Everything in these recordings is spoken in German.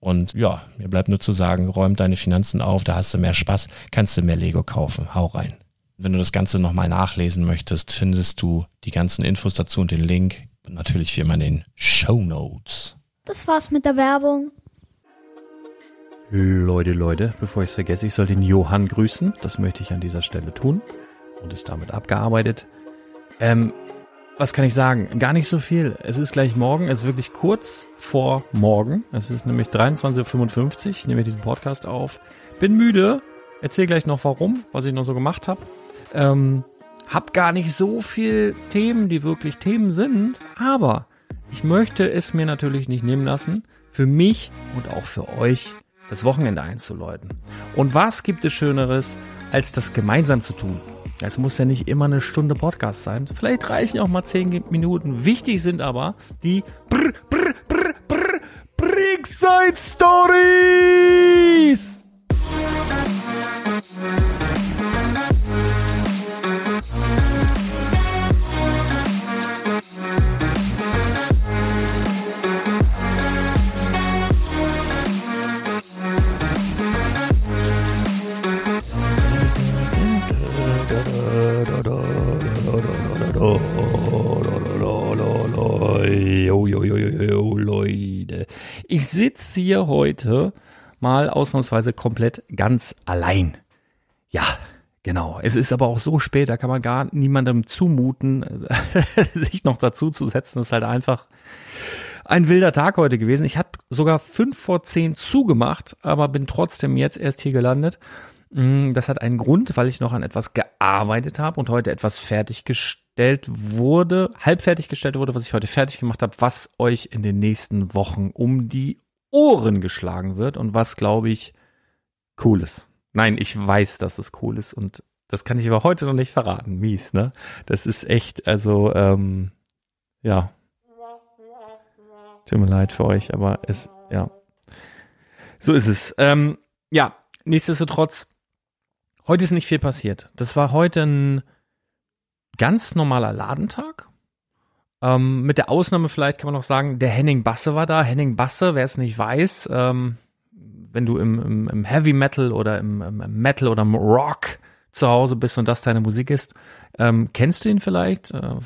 Und ja, mir bleibt nur zu sagen, räum deine Finanzen auf, da hast du mehr Spaß, kannst du mehr Lego kaufen. Hau rein. Wenn du das Ganze nochmal nachlesen möchtest, findest du die ganzen Infos dazu und den Link. Und natürlich wie immer in den Show Notes. Das war's mit der Werbung. Leute, Leute, bevor ich es vergesse, ich soll den Johann grüßen. Das möchte ich an dieser Stelle tun. Und ist damit abgearbeitet. Ähm, was kann ich sagen? Gar nicht so viel. Es ist gleich morgen. Es ist wirklich kurz vor morgen. Es ist nämlich 23.55 Uhr. Ich nehme diesen Podcast auf. Bin müde. Erzähl gleich noch warum, was ich noch so gemacht habe. Ähm, hab gar nicht so viel Themen, die wirklich Themen sind. Aber ich möchte es mir natürlich nicht nehmen lassen, für mich und auch für euch das Wochenende einzuläuten. Und was gibt es Schöneres, als das gemeinsam zu tun? Es muss ja nicht immer eine Stunde Podcast sein. Vielleicht reichen auch mal zehn Minuten. Wichtig sind aber die Brr, Brr, Brr, Brr, Brickside Stories! Sitze hier heute mal ausnahmsweise komplett ganz allein. Ja, genau. Es ist aber auch so spät, da kann man gar niemandem zumuten, sich noch dazu zu setzen. Das ist halt einfach ein wilder Tag heute gewesen. Ich habe sogar fünf vor zehn zugemacht, aber bin trotzdem jetzt erst hier gelandet. Mm, das hat einen Grund, weil ich noch an etwas gearbeitet habe und heute etwas fertiggestellt wurde, halb fertiggestellt wurde, was ich heute fertig gemacht habe, was euch in den nächsten Wochen um die Ohren geschlagen wird und was, glaube ich, cool ist. Nein, ich weiß, dass es cool ist und das kann ich aber heute noch nicht verraten. Mies, ne? Das ist echt, also, ähm, ja. Tut mir leid für euch, aber es, ja. So ist es. Ähm, ja, nichtsdestotrotz, heute ist nicht viel passiert. Das war heute ein ganz normaler Ladentag. Ähm, mit der Ausnahme vielleicht kann man noch sagen, der Henning Basse war da. Henning Basse, wer es nicht weiß, ähm, wenn du im, im, im, Heavy Metal oder im, im, Metal oder im Rock zu Hause bist und das deine Musik ist, ähm, kennst du ihn vielleicht? Äh,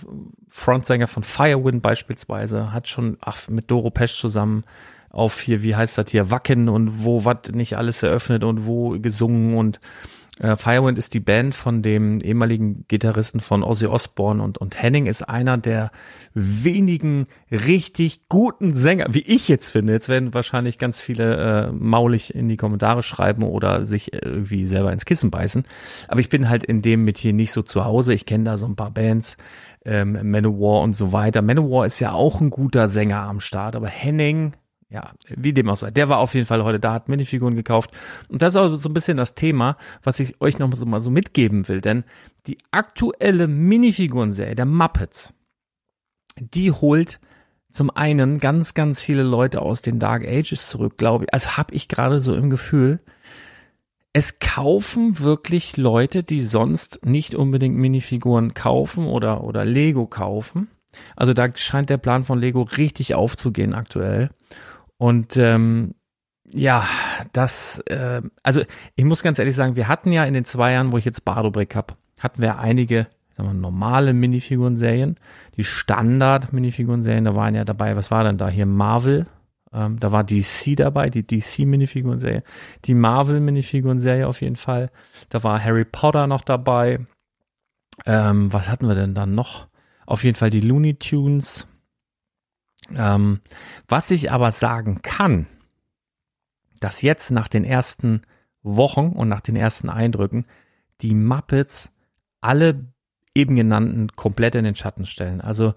Frontsänger von Firewind beispielsweise, hat schon ach, mit Doro Pesch zusammen auf hier, wie heißt das hier, Wacken und wo was nicht alles eröffnet und wo gesungen und äh, Firewind ist die Band von dem ehemaligen Gitarristen von Ozzy Osbourne und, und Henning ist einer der wenigen richtig guten Sänger, wie ich jetzt finde. Jetzt werden wahrscheinlich ganz viele äh, maulig in die Kommentare schreiben oder sich irgendwie selber ins Kissen beißen. Aber ich bin halt in dem mit hier nicht so zu Hause. Ich kenne da so ein paar Bands, ähm, Manowar und so weiter. Manowar ist ja auch ein guter Sänger am Start, aber Henning ja, wie dem auch sei. Der war auf jeden Fall heute da, hat Minifiguren gekauft. Und das ist auch so ein bisschen das Thema, was ich euch noch so mal so mitgeben will. Denn die aktuelle Minifigurenserie der Muppets, die holt zum einen ganz, ganz viele Leute aus den Dark Ages zurück, glaube ich. Also habe ich gerade so im Gefühl, es kaufen wirklich Leute, die sonst nicht unbedingt Minifiguren kaufen oder, oder Lego kaufen. Also da scheint der Plan von Lego richtig aufzugehen aktuell. Und ähm, ja, das, äh, also ich muss ganz ehrlich sagen, wir hatten ja in den zwei Jahren, wo ich jetzt Bardobrick habe, hatten wir einige sagen wir, normale Minifiguren-Serien, die Standard-Minifiguren-Serien, da waren ja dabei, was war denn da? Hier? Marvel, ähm, da war DC dabei, die DC-Minifiguren-Serie, die Marvel-Minifiguren-Serie auf jeden Fall, da war Harry Potter noch dabei, ähm, was hatten wir denn dann noch? Auf jeden Fall die Looney Tunes, ähm, was ich aber sagen kann, dass jetzt nach den ersten Wochen und nach den ersten Eindrücken die Muppets alle eben genannten komplett in den Schatten stellen. Also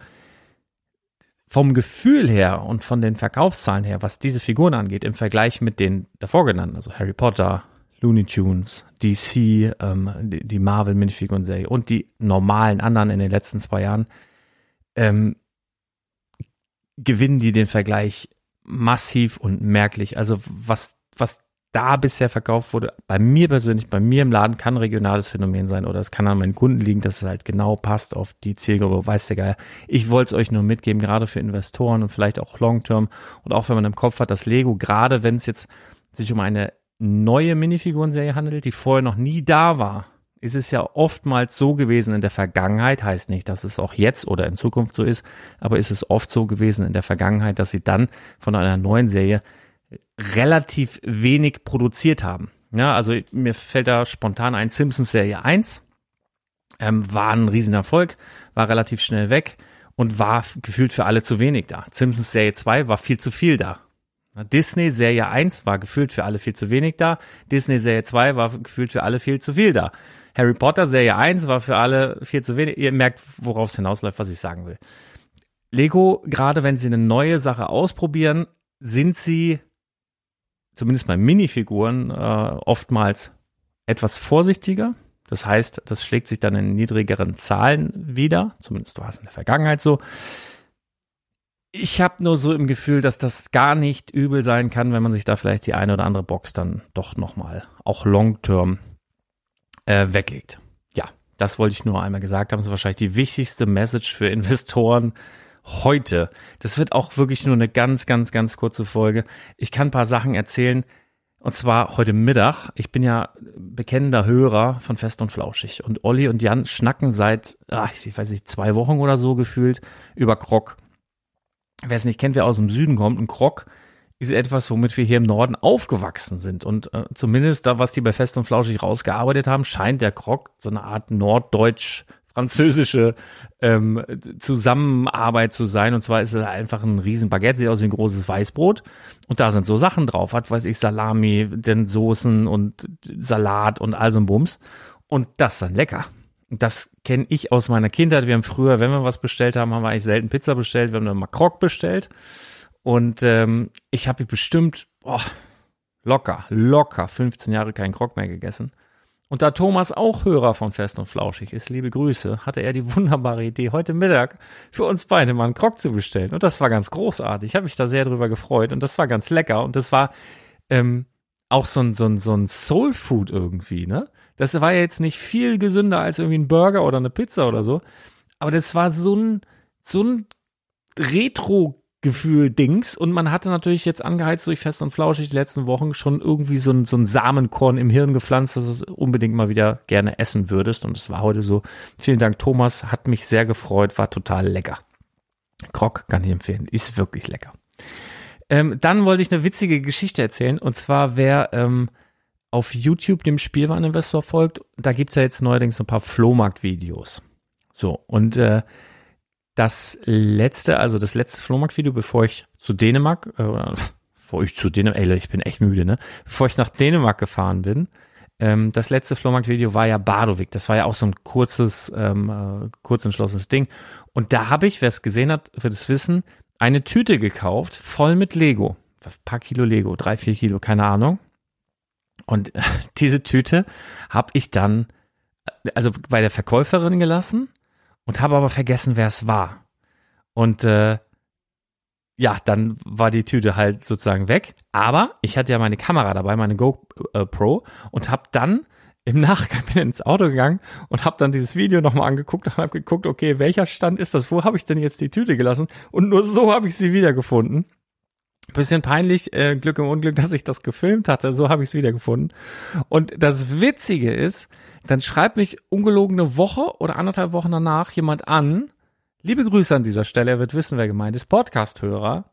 vom Gefühl her und von den Verkaufszahlen her, was diese Figuren angeht, im Vergleich mit den davor genannten, also Harry Potter, Looney Tunes, DC, ähm, die, die Marvel Minifiguren-Serie und die normalen anderen in den letzten zwei Jahren, ähm, gewinnen die den Vergleich massiv und merklich. Also was, was da bisher verkauft wurde, bei mir persönlich, bei mir im Laden kann regionales Phänomen sein oder es kann an meinen Kunden liegen, dass es halt genau passt auf die Zielgruppe, weiß der Geil. Ich wollte es euch nur mitgeben, gerade für Investoren und vielleicht auch Long-Term und auch wenn man im Kopf hat, dass Lego, gerade wenn es jetzt sich um eine neue Minifigurenserie handelt, die vorher noch nie da war, ist es ja oftmals so gewesen in der Vergangenheit, heißt nicht, dass es auch jetzt oder in Zukunft so ist, aber ist es oft so gewesen in der Vergangenheit, dass sie dann von einer neuen Serie relativ wenig produziert haben. Ja, also mir fällt da spontan ein Simpsons Serie 1, ähm, war ein Riesenerfolg, war relativ schnell weg und war gefühlt für alle zu wenig da. Simpsons Serie 2 war viel zu viel da. Disney Serie 1 war gefühlt für alle viel zu wenig da. Disney Serie 2 war gefühlt für alle viel zu viel da. Harry Potter Serie 1 war für alle viel zu wenig. Ihr merkt, worauf es hinausläuft, was ich sagen will. Lego, gerade wenn sie eine neue Sache ausprobieren, sind sie, zumindest bei Minifiguren, äh, oftmals etwas vorsichtiger. Das heißt, das schlägt sich dann in niedrigeren Zahlen wieder. Zumindest war es in der Vergangenheit so. Ich habe nur so im Gefühl, dass das gar nicht übel sein kann, wenn man sich da vielleicht die eine oder andere Box dann doch nochmal auch long-term äh, weglegt. Ja, das wollte ich nur einmal gesagt haben. Das ist wahrscheinlich die wichtigste Message für Investoren heute. Das wird auch wirklich nur eine ganz, ganz, ganz kurze Folge. Ich kann ein paar Sachen erzählen. Und zwar heute Mittag. Ich bin ja bekennender Hörer von Fest und Flauschig. Und Olli und Jan schnacken seit, ach, ich weiß nicht, zwei Wochen oder so gefühlt über Krog. Wer es nicht kennt, wer aus dem Süden kommt, ein Krog ist etwas, womit wir hier im Norden aufgewachsen sind. Und äh, zumindest da, was die bei Fest und Flauschig rausgearbeitet haben, scheint der Krog so eine Art norddeutsch französische ähm, Zusammenarbeit zu sein. Und zwar ist es einfach ein riesen Baguette, sieht aus wie ein großes Weißbrot. Und da sind so Sachen drauf, hat, weiß ich, Salami, denn Soßen und Salat und all so ein Bums. Und das dann lecker. Das kenne ich aus meiner Kindheit. Wir haben früher, wenn wir was bestellt haben, haben wir eigentlich selten Pizza bestellt. Wir haben dann mal Krog bestellt. Und ähm, ich habe bestimmt, oh, Locker, locker 15 Jahre keinen Krog mehr gegessen. Und da Thomas auch Hörer von Fest und Flauschig ist, liebe Grüße, hatte er die wunderbare Idee, heute Mittag für uns beide mal einen Krog zu bestellen. Und das war ganz großartig. Ich habe mich da sehr drüber gefreut und das war ganz lecker. Und das war ähm, auch so ein, so ein, so ein Soul Food irgendwie, ne? Das war ja jetzt nicht viel gesünder als irgendwie ein Burger oder eine Pizza oder so. Aber das war so ein, so ein Retro Gefühl-Dings. Und man hatte natürlich jetzt angeheizt durch Fest und Flauschig die letzten Wochen schon irgendwie so ein, so ein Samenkorn im Hirn gepflanzt, dass du es unbedingt mal wieder gerne essen würdest. Und es war heute so. Vielen Dank, Thomas. Hat mich sehr gefreut. War total lecker. Krog kann ich empfehlen. Ist wirklich lecker. Ähm, dann wollte ich eine witzige Geschichte erzählen. Und zwar, wer ähm, auf YouTube dem Spielwareninvestor folgt, da gibt es ja jetzt neuerdings ein paar Flohmarkt-Videos. So, und äh, das letzte, also das letzte Flohmarkt-Video, bevor ich zu Dänemark, äh, bevor ich zu Dänemark, ey, ich bin echt müde, ne? Bevor ich nach Dänemark gefahren bin, ähm, das letzte Flohmarkt-Video war ja Badovik. Das war ja auch so ein kurzes, ähm, äh, kurz entschlossenes Ding. Und da habe ich, wer es gesehen hat, wird es wissen, eine Tüte gekauft, voll mit Lego. Ein paar Kilo Lego, drei, vier Kilo, keine Ahnung. Und diese Tüte habe ich dann, äh, also bei der Verkäuferin gelassen und habe aber vergessen, wer es war. Und äh, ja, dann war die Tüte halt sozusagen weg. Aber ich hatte ja meine Kamera dabei, meine GoPro, und habe dann im Nachgang bin ins Auto gegangen und habe dann dieses Video nochmal angeguckt und habe geguckt, okay, welcher Stand ist das? Wo habe ich denn jetzt die Tüte gelassen? Und nur so habe ich sie wiedergefunden. Bisschen peinlich, äh, Glück im Unglück, dass ich das gefilmt hatte. So habe ich es wiedergefunden. Und das Witzige ist, dann schreibt mich ungelogene Woche oder anderthalb Wochen danach jemand an. Liebe Grüße an dieser Stelle, er wird wissen, wer gemeint ist, Podcast-Hörer,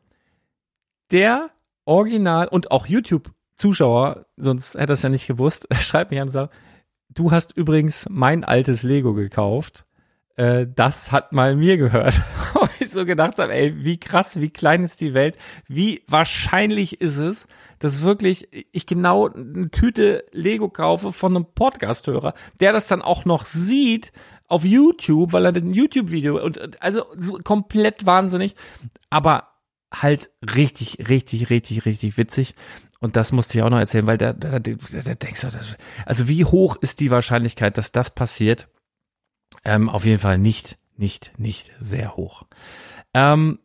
der Original und auch YouTube-Zuschauer, sonst hätte er es ja nicht gewusst, schreibt mich an und sagt, du hast übrigens mein altes Lego gekauft äh, das hat mal mir gehört. Und ich so gedacht habe, ey, wie krass, wie klein ist die Welt, wie wahrscheinlich ist es, dass wirklich ich genau eine Tüte Lego kaufe von einem Podcast-Hörer, der das dann auch noch sieht auf YouTube, weil er ein YouTube-Video und also so komplett wahnsinnig, aber halt richtig, richtig, richtig, richtig witzig. Und das musste ich auch noch erzählen, weil da, da, da, da denkst du, also wie hoch ist die Wahrscheinlichkeit, dass das passiert? Ähm, auf jeden Fall nicht, nicht, nicht sehr hoch. Ähm,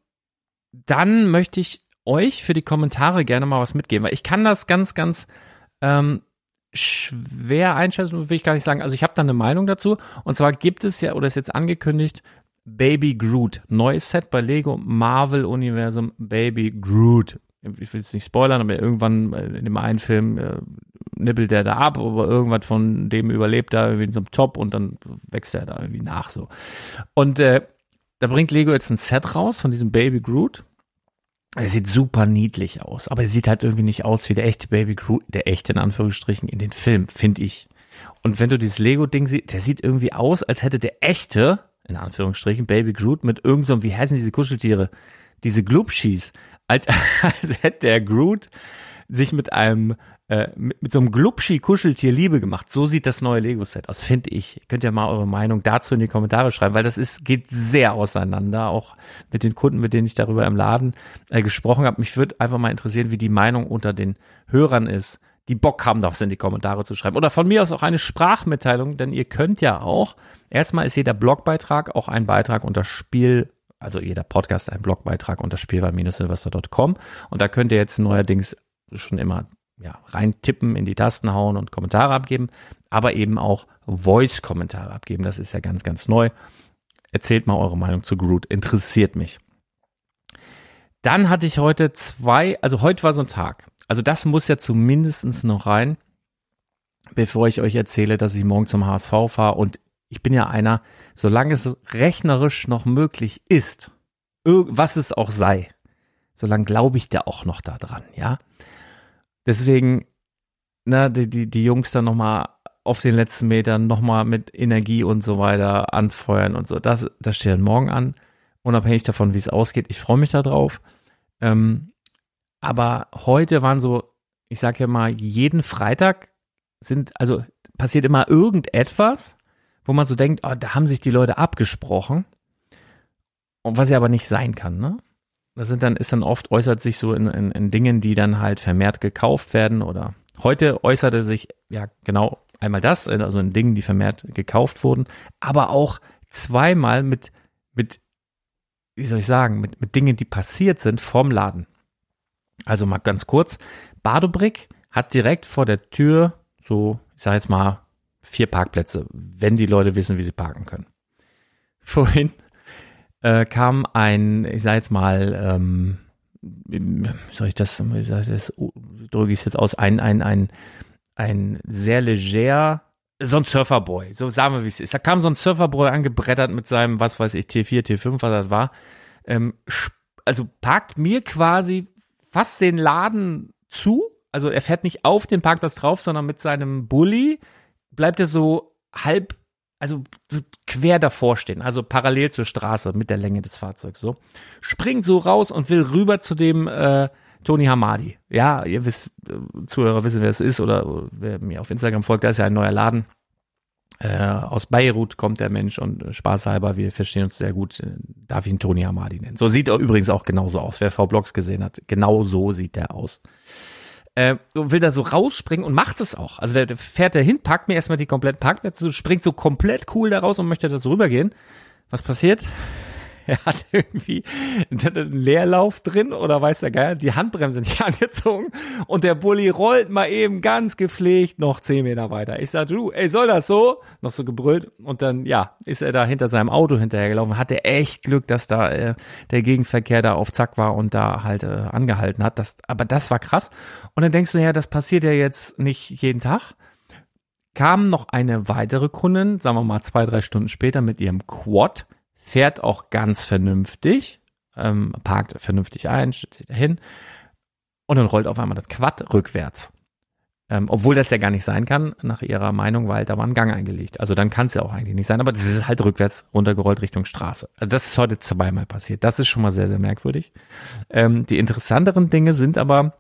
dann möchte ich euch für die Kommentare gerne mal was mitgeben, weil ich kann das ganz, ganz ähm, schwer einschätzen, will ich gar nicht sagen. Also ich habe da eine Meinung dazu. Und zwar gibt es ja, oder ist jetzt angekündigt, Baby Groot. Neues Set bei Lego Marvel Universum Baby Groot. Ich will es nicht spoilern, aber irgendwann in dem einen Film äh, nibbelt der da ab, aber irgendwas von dem überlebt da irgendwie in so einem Top und dann wächst er da irgendwie nach so. Und äh, da bringt Lego jetzt ein Set raus von diesem Baby Groot. Er sieht super niedlich aus, aber er sieht halt irgendwie nicht aus wie der echte Baby Groot, der echte in Anführungsstrichen in den Film, finde ich. Und wenn du dieses Lego-Ding siehst, der sieht irgendwie aus, als hätte der echte, in Anführungsstrichen, Baby Groot mit irgendeinem, so, wie heißen diese Kuscheltiere? Diese Glubschis. Als, als hätte der Groot sich mit einem äh, mit, mit so einem Glubschi-Kuscheltier Liebe gemacht. So sieht das neue Lego-Set aus, finde ich. Könnt ihr mal eure Meinung dazu in die Kommentare schreiben, weil das ist, geht sehr auseinander, auch mit den Kunden, mit denen ich darüber im Laden äh, gesprochen habe. Mich würde einfach mal interessieren, wie die Meinung unter den Hörern ist, die Bock haben, das in die Kommentare zu schreiben. Oder von mir aus auch eine Sprachmitteilung, denn ihr könnt ja auch, erstmal ist jeder Blogbeitrag auch ein Beitrag unter Spiel also jeder Podcast ein Blogbeitrag unter spielwaren-silvester.com und da könnt ihr jetzt neuerdings schon immer ja, rein tippen, in die Tasten hauen und Kommentare abgeben, aber eben auch Voice-Kommentare abgeben. Das ist ja ganz, ganz neu. Erzählt mal eure Meinung zu Groot. Interessiert mich. Dann hatte ich heute zwei, also heute war so ein Tag. Also das muss ja zumindest noch rein, bevor ich euch erzähle, dass ich morgen zum HSV fahre. Und ich bin ja einer, solange es rechnerisch noch möglich ist, was es auch sei, solange glaube ich da auch noch da dran, ja. Deswegen, na, die, die, die Jungs dann nochmal auf den letzten Metern nochmal mit Energie und so weiter anfeuern und so. Das, das steht dann morgen an, unabhängig davon, wie es ausgeht. Ich freue mich darauf. Ähm, aber heute waren so, ich sage ja mal, jeden Freitag sind, also passiert immer irgendetwas, wo man so denkt, oh, da haben sich die Leute abgesprochen. Und was ja aber nicht sein kann, ne? das sind dann, ist dann oft, äußert sich so in, in, in Dingen, die dann halt vermehrt gekauft werden oder heute äußerte sich ja genau einmal das, also in Dingen, die vermehrt gekauft wurden, aber auch zweimal mit, mit, wie soll ich sagen, mit, mit Dingen, die passiert sind vorm Laden. Also mal ganz kurz, Badobrick hat direkt vor der Tür so, ich sage jetzt mal, vier Parkplätze, wenn die Leute wissen, wie sie parken können. Vorhin äh, kam ein, ich sage jetzt mal, ähm, soll ich das, das drücke ich es jetzt aus, ein, ein, ein, ein sehr leger, so ein Surferboy, so sagen wir, wie es ist. Da kam so ein Surferboy angebrettert mit seinem, was weiß ich, T4, T5, was das war. Ähm, also parkt mir quasi fast den Laden zu. Also er fährt nicht auf den Parkplatz drauf, sondern mit seinem Bulli bleibt er so halb, also so quer davor stehen, also parallel zur Straße mit der Länge des Fahrzeugs so. Springt so raus und will rüber zu dem äh, Tony Hamadi. Ja, ihr wisst, äh, Zuhörer wissen, wer es ist oder wer mir auf Instagram folgt, da ist ja ein neuer Laden. Äh, aus Beirut kommt der Mensch und äh, spaßhalber, wir verstehen uns sehr gut, äh, darf ich ihn Tony Hamadi nennen. So sieht er übrigens auch genauso aus. Wer V-Blogs gesehen hat, genau so sieht der aus. Äh, will da so rausspringen und macht es auch. Also der, der fährt da hin, packt mir erstmal die kompletten Parkplätze, springt so komplett cool da raus und möchte da so rübergehen. Was passiert? er hat irgendwie einen Leerlauf drin oder weiß der Geil, die Handbremse nicht angezogen und der Bulli rollt mal eben ganz gepflegt noch zehn Meter weiter. Ich sag, du, ey, soll das so? Noch so gebrüllt und dann, ja, ist er da hinter seinem Auto hinterhergelaufen. Hatte echt Glück, dass da äh, der Gegenverkehr da auf Zack war und da halt äh, angehalten hat. Das, aber das war krass. Und dann denkst du, ja, das passiert ja jetzt nicht jeden Tag kam noch eine weitere Kundin, sagen wir mal zwei, drei Stunden später mit ihrem Quad fährt auch ganz vernünftig, ähm, parkt vernünftig ein, stellt sich dahin und dann rollt auf einmal das Quad rückwärts. Ähm, obwohl das ja gar nicht sein kann, nach ihrer Meinung, weil da war ein Gang eingelegt. Also dann kann es ja auch eigentlich nicht sein, aber das ist halt rückwärts runtergerollt Richtung Straße. Also das ist heute zweimal passiert. Das ist schon mal sehr, sehr merkwürdig. Ähm, die interessanteren Dinge sind aber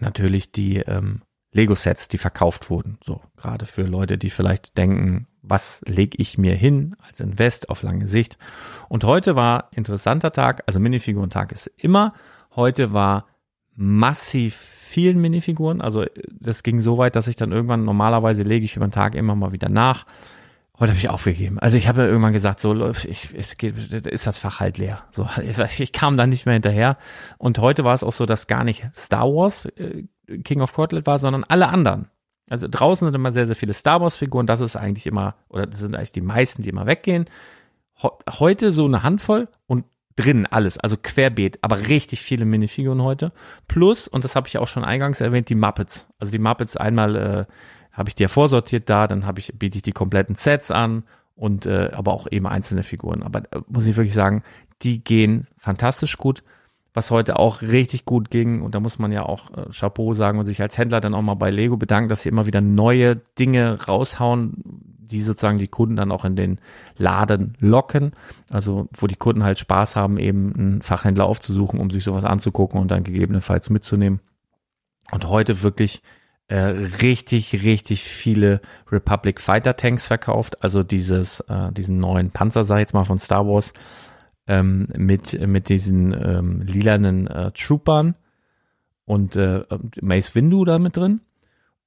natürlich die ähm, Lego-Sets, die verkauft wurden. So, gerade für Leute, die vielleicht denken, was lege ich mir hin als Invest auf lange Sicht. Und heute war interessanter Tag, also Minifiguren-Tag ist immer. Heute war massiv vielen Minifiguren. Also das ging so weit, dass ich dann irgendwann, normalerweise lege ich über den Tag immer mal wieder nach. Heute habe ich aufgegeben. Also ich habe ja irgendwann gesagt, so ich, ich, ist das Fach halt leer. So, ich, kam da nicht mehr hinterher. Und heute war es auch so, dass gar nicht Star Wars äh, King of Cortlet war, sondern alle anderen. Also draußen sind immer sehr, sehr viele Star Wars-Figuren. Das ist eigentlich immer, oder das sind eigentlich die meisten, die immer weggehen. Heute so eine Handvoll und drin alles, also querbeet, aber richtig viele Minifiguren heute. Plus, und das habe ich auch schon eingangs erwähnt, die Muppets. Also die Muppets einmal äh, habe ich ja vorsortiert da, dann ich, biete ich die kompletten Sets an und äh, aber auch eben einzelne Figuren. Aber äh, muss ich wirklich sagen, die gehen fantastisch gut was heute auch richtig gut ging. Und da muss man ja auch äh, Chapeau sagen und sich als Händler dann auch mal bei Lego bedanken, dass sie immer wieder neue Dinge raushauen, die sozusagen die Kunden dann auch in den Laden locken. Also wo die Kunden halt Spaß haben, eben einen Fachhändler aufzusuchen, um sich sowas anzugucken und dann gegebenenfalls mitzunehmen. Und heute wirklich äh, richtig, richtig viele Republic Fighter Tanks verkauft. Also dieses, äh, diesen neuen Panzer, sag ich jetzt mal, von Star Wars ähm, mit, mit diesen ähm, lilanen äh, Troopern und äh, Mace Windu da mit drin.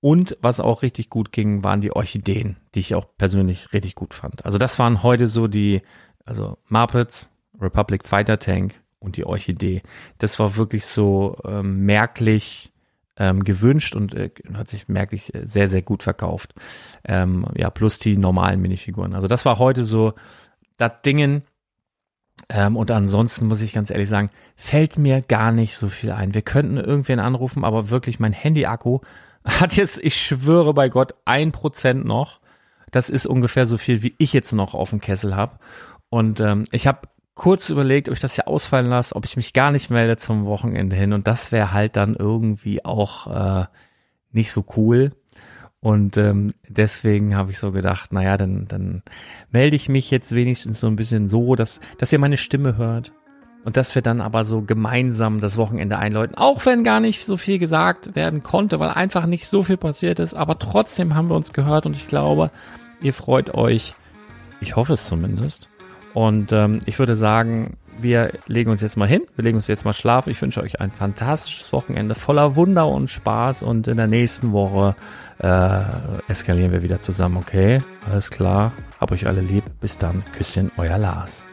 Und was auch richtig gut ging, waren die Orchideen, die ich auch persönlich richtig gut fand. Also das waren heute so die, also Muppets, Republic Fighter Tank und die Orchidee. Das war wirklich so ähm, merklich ähm, gewünscht und äh, hat sich merklich äh, sehr, sehr gut verkauft. Ähm, ja, plus die normalen Minifiguren. Also das war heute so das Dingen, ähm, und ansonsten muss ich ganz ehrlich sagen, fällt mir gar nicht so viel ein. Wir könnten irgendwen anrufen, aber wirklich mein Handy-Akku hat jetzt, ich schwöre bei Gott, ein Prozent noch. Das ist ungefähr so viel, wie ich jetzt noch auf dem Kessel habe. Und ähm, ich habe kurz überlegt, ob ich das hier ausfallen lasse, ob ich mich gar nicht melde zum Wochenende hin. Und das wäre halt dann irgendwie auch äh, nicht so cool. Und ähm, deswegen habe ich so gedacht, naja, dann, dann melde ich mich jetzt wenigstens so ein bisschen so, dass, dass ihr meine Stimme hört. Und dass wir dann aber so gemeinsam das Wochenende einläuten. Auch wenn gar nicht so viel gesagt werden konnte, weil einfach nicht so viel passiert ist. Aber trotzdem haben wir uns gehört und ich glaube, ihr freut euch. Ich hoffe es zumindest. Und ähm, ich würde sagen, wir legen uns jetzt mal hin. Wir legen uns jetzt mal schlafen. Ich wünsche euch ein fantastisches Wochenende voller Wunder und Spaß. Und in der nächsten Woche äh, eskalieren wir wieder zusammen, okay? Alles klar. Hab euch alle lieb. Bis dann. Küsschen, euer Lars.